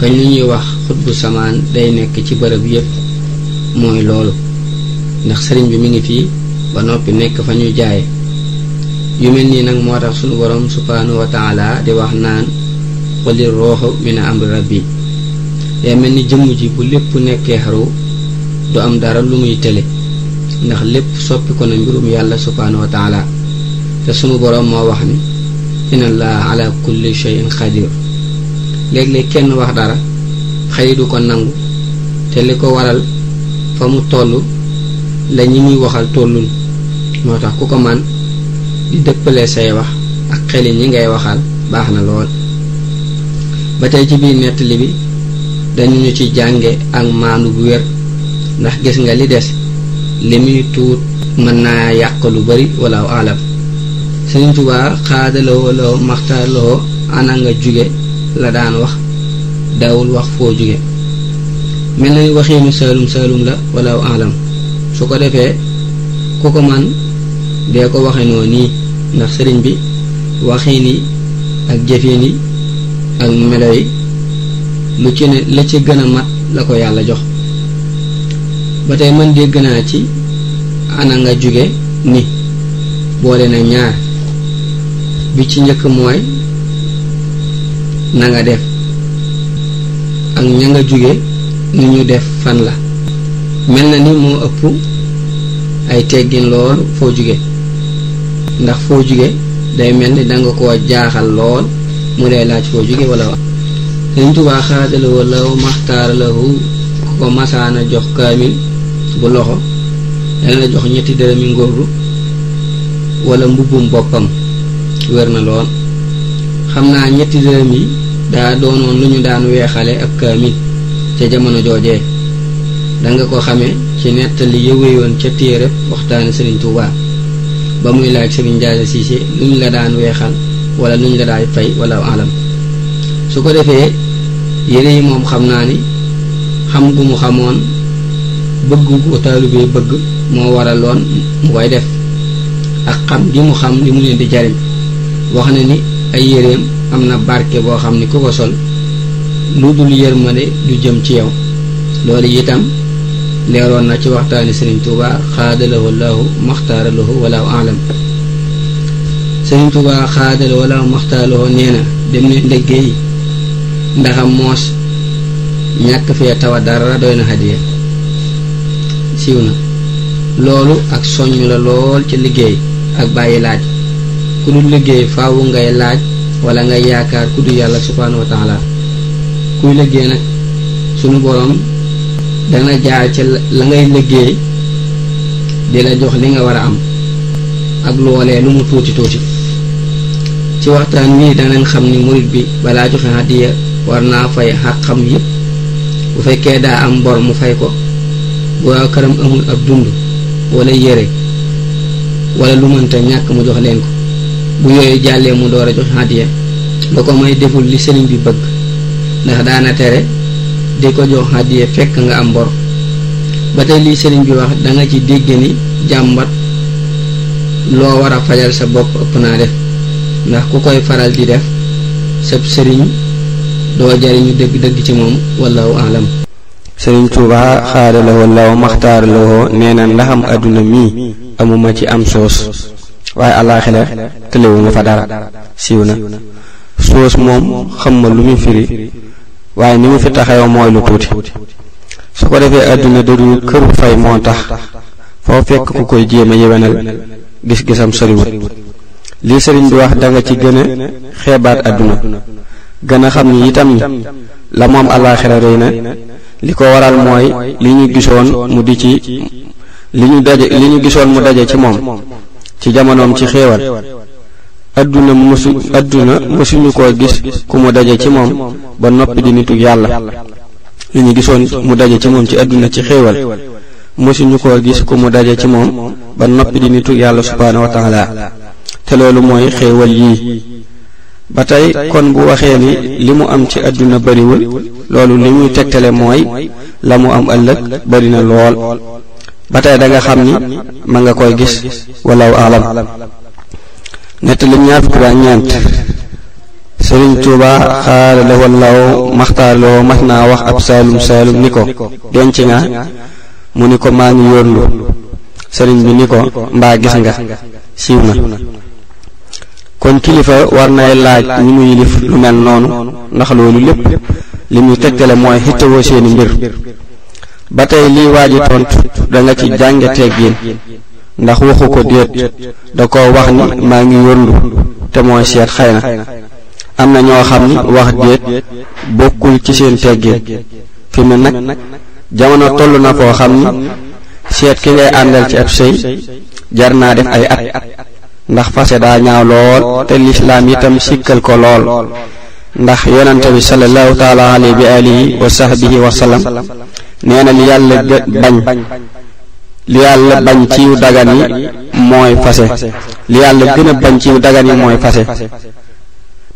kañ li ñuy wax xutbu samaan day nekk ci bërëb yépp mooy loolu ndax sëriñ bi mi ngi fii ba noppi nekk fa ñu jaay yu mel nii nag moo tax sunu borom subhaanahu wa taala di wax naan xuli rooxu min amri rabbi day mel ni jëmm ji bu lépp nekkee xaru du am dara lu muy tële ndax lépp soppi ko na mbirum yàlla subhaanahu wa taala te sunu borom moo wax ni inna allaha ala kulli shay'in qadir léeg-léeg kenn wax dara xëy du ko nangu te li ko waral fa mu toll la ñi muy waxal tollul moo tax ku ko man di dëppale say wax ak xeli ñi ngay waxal baax na lool ba tey ci biir nettali bi dañu ñu ci jànge ak maandu bu wér ndax gis nga li des li muy tuut mën naa yàq lu bari wala alam Sëriñ Tuubaa xaadalawoo law maxtaar lawoo ana nga jóge la daan wax daawul wax foo jóge mel na ni waxiinu saalum saalum la wala alam su ko defee ku ko man dee ko waxe noo nii ndax sëriñ bi waxiin yi ak jëfin yi ak melo yi lu ci ne la ci gën a mat la ko yàlla jox ba tey man dégg naa ci ana nga jóge ni boole na ñaar bi ci njëkk mooy na nga def ak ña nga jóge ni ñu def fan la mel na ni moo ëpp ay teggin lool foo jóge ndax foo jóge day mel ni danga ko jaaxal lool mu lay laaj foo jóge wala wax Sëñ Tuubaa xaadala wala maxtaar lahu ku ko masaana jox kaamil bu loxo dana la jox ñetti dërëmi ngóoru wala mbubbum boppam wér na lool xam naa ñetti dërëm yi daa doonoon lu ñu daan weexale ab kaamil ca jamono joojee danga ko xame ci nettali yëwéyoon ca téereb waxtaani sëriñ Tuubaa ba muy laaj sëriñ Njaay Siise lu ñu la daan weexal wala lu ñu la daay fay wala alam su ko defee yére yi moom xam naa ni xam gu mu xamoon bëgg ko taalibe bëgg moo waraloon mu koy def ak xam gi mu xam li mu leen di jariñ wax na ni ay yéreem am na barke boo xam ni ku ko sol lu dul yërmande du jëm ci yow loolu itam leeroon na ci waxtaani Sëriñ Tuuba xaadalahu laahu maxtaaralahu walaahu alam Sëriñ Tuuba xaadalahu walaahu maxtaaralahu nee na dem leen liggéey ndaxam moos ñàkk fee tawa dara doy na hadiya siiw na loolu ak soññ la lool ci liggéey ak bàyyi laaj ku dul liggéey faawu ngay laaj wala ngay yaakaar ku dul yàlla subhaanahu wa taala kuy liggéey nag sunu boroom dana jaar ci la ngay liggéey di la jox li nga war a am ak loolee lu mu tuuti tuuti ci waxtaan wi danañ xam ni murit bi balaa joxe hadiya war naa fay xàqam yépp bu fekkee daa am bor mu fay ko bu waa këram amul ab dund wala yére wala lu mënta ñàkk mu jox leen ko bu yooyu jàllee mu door a jox hadiya lu ko may deful li sëriñ bi bëgg ndax daana tere di ko jox hadiya fekk nga am bor ba tey lii sëriñ bi wax da nga ci dégg ni jàmbat loo war a fajal sa bopp ëpp naa def ndax ku koy faral di def sab sëriñ doo jariñu dëgg-dëgg ci moom wallahu alam sëriñ Tuuba xaada la woo law maxtaar la woo nee na ndaxam àdduna mii amuma ci am soos waaye àllaaxira tëlewuma fa dara siiw na soos moom xam ma lu muy firi waaye ni mu fi taxawoo mooy lu tuuti su ko defee àdduna dadu këru fay moo tax foo fekk ku koy jéem a yewenal gis-gisam soriwut lii sëriñ bi wax danga ci gën a xeebaat àdduna gën a xam ni itam ni la mu am àllaaxira rëy na li ko waral mooy li ñu gisoon mu di ci li ñu daje li ñu gisoon mu daje ci moom ci jamonoom ci xéewal adduna mësu adduna mësuñu koo gis ku mu daje ci moom ba noppi di nitu yàlla li ñu gisoon mu daje ci moom ci adduna ci xéewal mësuñu koo gis ku mu daje ci moom ba noppi di nitu yàlla subhaanahu wa taala te loolu mooy xéewal yii ba tey kon bu waxee ni li mu am ci àdduna bariwul loolu li muy tegtale mooy la mu am ëllëg bari na lool ba tey da nga xam ni ma nga koy gis walaw alam nettali ñaar fukk ak ñeent sëriñ tuuba xaala la wallaw maxtaaloo mas naa wax ab saalum saalum ni ko denc nga mu ni ko maa ngi yóorlu sëriñ bi ni ko mbaa gis nga siiw na kon kilifa war nay laaj ñi mu yilif lu mel noonu ndax loolu lépp li muy tegtale mooy xittewoo seeni mbir ba tey liy waaji tontu da nga ci jànge teggin ndax waxu ko déet da ko wax ni maa ngi yóndu te mooy seet xëy na am na ñoo xam ni wax déet bokkul ci seen teggin fi mu nag jamono toll na foo xam ni seet ki ngay àndal ci ab sëy jar naa def ay at ndax fase daa ñaaw lool te lislaam itam sikkal ko lool ndax yonante bi sallallahu taala alayhi bi alihi wa sahbihi wa sallam nee na li yàlla bañ li yàlla bañ ci yu dagan yi mooy fase li yàlla gën a bañ ci yu dagan yi mooy fase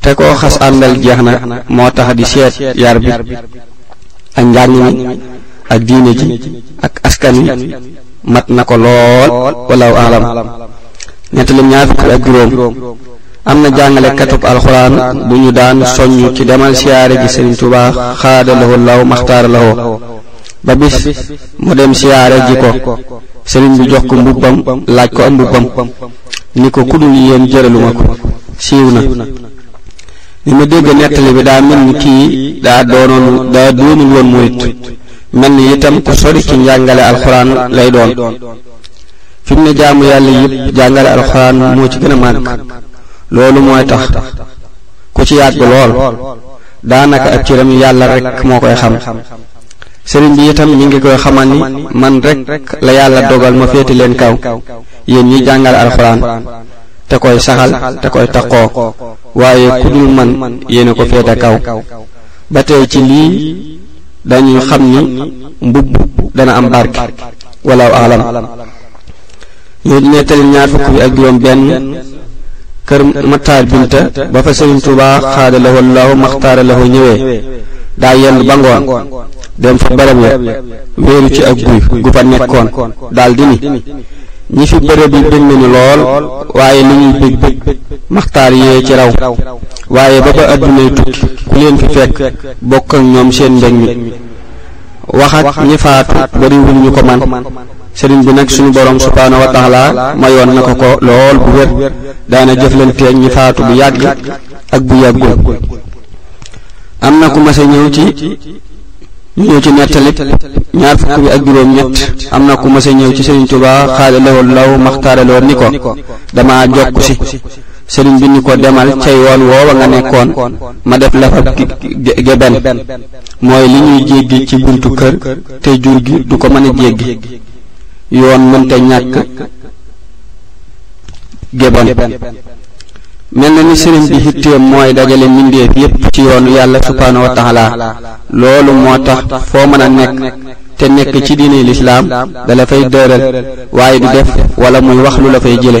te koo xas àndal jeex na moo tax di seet yar bi ak njàng mi ak diine ji ak askan wi mat na ko lool walaaw alam nettali ñaar fukk ak juróom am na jàngale katub alxuraan bu ñu daan soññ ci demal siyaare ji Sëriñ Tuubaa xaada lahu law maxtaara lahu ba bis mu dem siyaare ji ko sëriñ bi jox ko mbubbam laaj ko am mbubbam ni ko kudul yéen jëraluma ko siiw na ni ma dégg nettali bi daa mel ni kii daa doonoon daa doonul woon murit mel ni itam ku sori ci njàngale alxuraan lay doon fi mu ne jaamu yàlla yëpp jàngale alxuraan moo ci gën a màgg loolu mooy tax ku ci yàgg lool daanaka ak cëram yàlla rekk moo koy xam sëriñ bi itam mi ngi koy xamal ni man rek la yàlla dogal ma féete leen kaw yéen ñi jàngal alxuraan te koy saxal te koy taqoo waaye ku dul man yéen a ko féete kaw ba tey ci lii dañuy xam ni mbubb dana am barke wala alam ñu nettali ñaar fukk bi ak juróom benn kër Mattaar Binta ba fa Sëriñ Tuubaa xaada lahu laahu maxtaara lahu ñëwee daa yenn ba ngoon dem fa barab ya wéeru ci ak guy gu fa nekkoon daal di ni ñi fi bërëb yi bëgg nañu lool waaye li ñuy bëgg bëgg maxtaar yee ci raw waaye ba ba addunay tukki ku leen fi fekk bokk ak ñoom seen mbég mi wax ak ñi faatu bariwul ñu ko man sëriñ bi nag suñu borom subhaanahu wa taala mayoon na ko ko lool bu wér daana jëflanteeg ñi faatu bu yàgg ak bu yàggul am na ku mas a ñëw ci ñu ñëw ci nettalit ñaar fukk bi ak juróom ñett am na ku mas a ñëw ci sëriñ Tuubaa xaada lawol law maxtaaraloo ni ko dama jokk si sëriñ bi ni ko demal ca yoon woowa nga nekkoon ma def la fa geben mooy li ñuy jéggi ci buntu kër te jur gi du ko mën a jéggi yoon mënta ñàkk gébon mel na ni sëriñ bi xitteem mooy dajale mbindeef yépp ci yoonu yàlla subhaanahu wa taala loolu moo tax foo mën a nekk te nekk ci diine lislaam dala fay dëral waaye du def wala muy wax lu la fay jële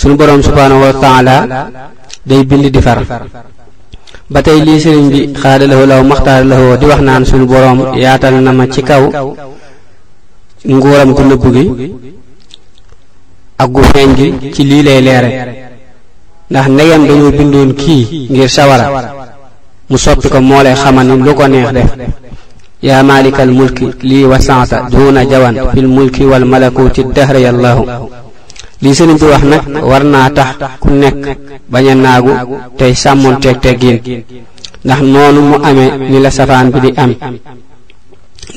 sunu boroom subhaanahu wa taala day bind di far ba tey lii sëriñ bi xaada lawo law maxtaar lawo di wax naan sunu boroom yaatal na ma ci kaw nguuram gu nëbb gi ak gu feeñ gi ci lii lay leere ndax ndegem dañoo bindoon kii ngir sawara mu soppi ko moo lay xamal ni lu ko neex def yaa maalikal mulki lii wasaata duuna jawan fil mulki wal malakuti dahra yallahu li sëriñ bi wax nag war naa tax ku nekk bañ a naagu tey sàmmoon teeg teggiin ndax noonu mu amee ni la safaan bi di am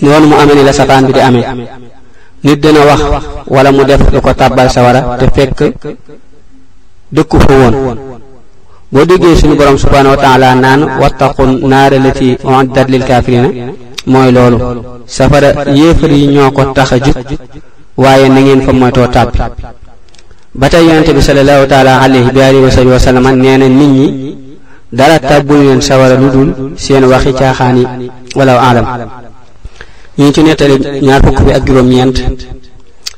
noonu mu amee ni la safaan bi di amee nit dina wax wala mu def lu ko tàbbal sawara te fekk dëkku fa woon boo déggee suñu borom subhaanahu wa taala naan wattaqu naara lati uiddat lil kaafirina mooy loolu safara yéefar yi ñoo ko tax a jug waaye na ngeen fa moytoo tàbbi ba tey yonente bi sallallahu taala alayhi bi alihi wa sahbihi wa sallam nee na nit ñi dara tàbbul leen sawara lu dul seen waxi caaxaan yi wala alam ñu ngi ci nettali ñaar fukk bi ak juróom-ñeent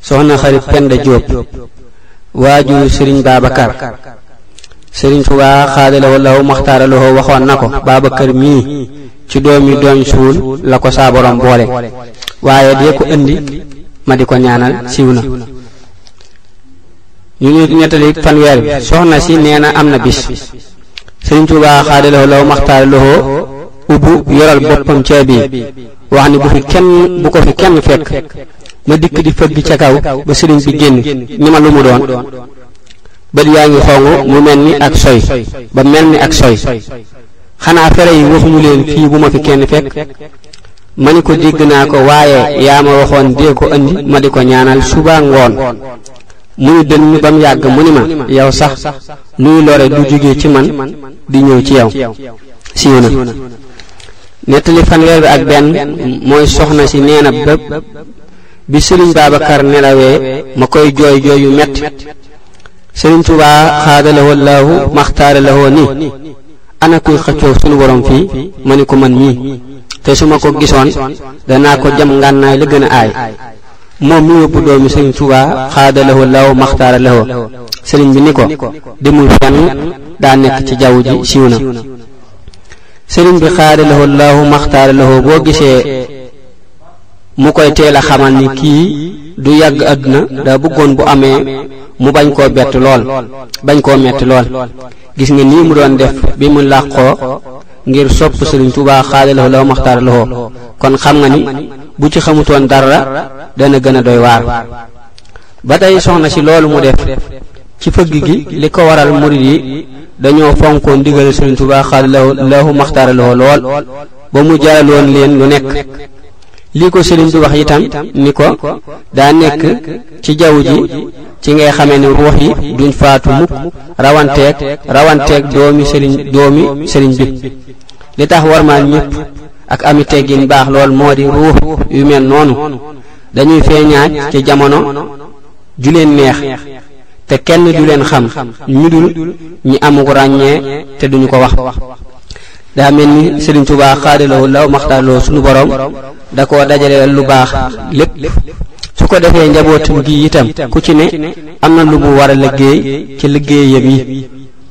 soxna xarit Penda Diop waajur Sëriñ Babacar Sëriñ Tuubaa xaadalawoo law maxtaaraloo waxoon na ko Baabakar mii ci doomi doom suul la ko saa borom boole waaye dee ko indi ma di ko ñaanal siiw na ñu ngi nettali fanweer bi soxna si nee na am na bis Sëriñ Tuubaa xaadalawoo law maxtaaraloo ubbu yoral boppam ceebi wax ni bu fi kenn bu ko fi kenn fekk ma dikk di fëgg ca kaw ba sëriñ bi génn ni ma lu mu doon bët yaa ngi xongu mu mel ni ak soy ba mel ni ak soy xanaa fere yi waxuñu leen fii bu ma fi kenn fekk ma ni ko dégg naa ko waaye yaa ma waxoon dee ko andi ma di ko ñaanal suba ngoon muy dënn ba mu yàgg mu ni ma yow sax luy lore du jóge ci man di ñëw ci yow siiw na nettali fanweer bi ak benn mooy soxna si nee na bépp bi sëriñ Babacar nelawee ma koy jooy jooy yu metti sëriñ Tuubaa xaadalawoo laahu maxtaara lawoo ni ana kuy xëccoo sunu borom fii ma ni ko man mii te su ma ko gisoon danaa ko jam ngànnaay la gën a aay moom mi yóbbu doomi sëriñ Tuubaa xaada lahu law maxtaara lahu sëriñ bi ni ko demul fenn daa nekk ci jaww ji siiw na sëriñ bi xaada lahu law maxtaara lahu boo gisee mu koy teel a xamal ni kii du yàgg àdduna daa bëggoon bu amee mu bañ koo bett lool bañ koo metti lool gis nga nii mu doon def bi mu làqoo ngir sopp Sëriñ Tuubaa xaadalawoo law maxtaar lawoo kon xam nga ni bu ci xamutoon dara dana gën a doy waar ba tey soxna si loolu mu def ci fëgg gi li ko waral murid yi dañoo fonkoon ndigal Sëriñ Tuubaa xaadalawoo law maxtaar lawoo lool ba mu jaraloon leen lu nekk lii ko sëriñ bi wax itam ni ko daa nekk ci jaww ji ci ngay xamee ne ruux yi duñ faatu mukk rawanteeg rawanteeg doomi sëriñ doomi sëriñ bi li tax warmaan ñëpp ak ami teggin baax lool moo di ruux yu mel noonu dañuy feeñaaj ci jamono ju leen neex te kenn du leen xam ñu dul ñi amug ràññee te duñu ko wax daa mel ni Sëriñ Tuubaa xaadalawoo law maxtaaloo suñu borom da koo dajale lu baax lépp su ko defee njabootum gi itam ku ci ne am na lu mu war a liggéey ci liggéeyam yi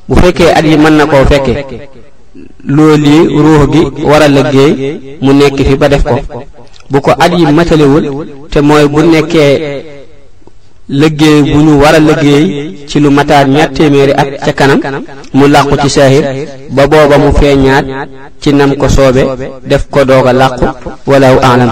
bu fekkee at yi mën na koo fekke loolu yi ruux gi war a liggéey mu nekk fi ba def ko bu ko at yi matalewul te mooy bu nekkee liggéey bu ñu war a liggéey ci lu mataar ñaar téeméeri at ca kanam mu làqu ci saahir ba booba mu feeñaat ci nam ko soobe def ko doog a làqu walaw alam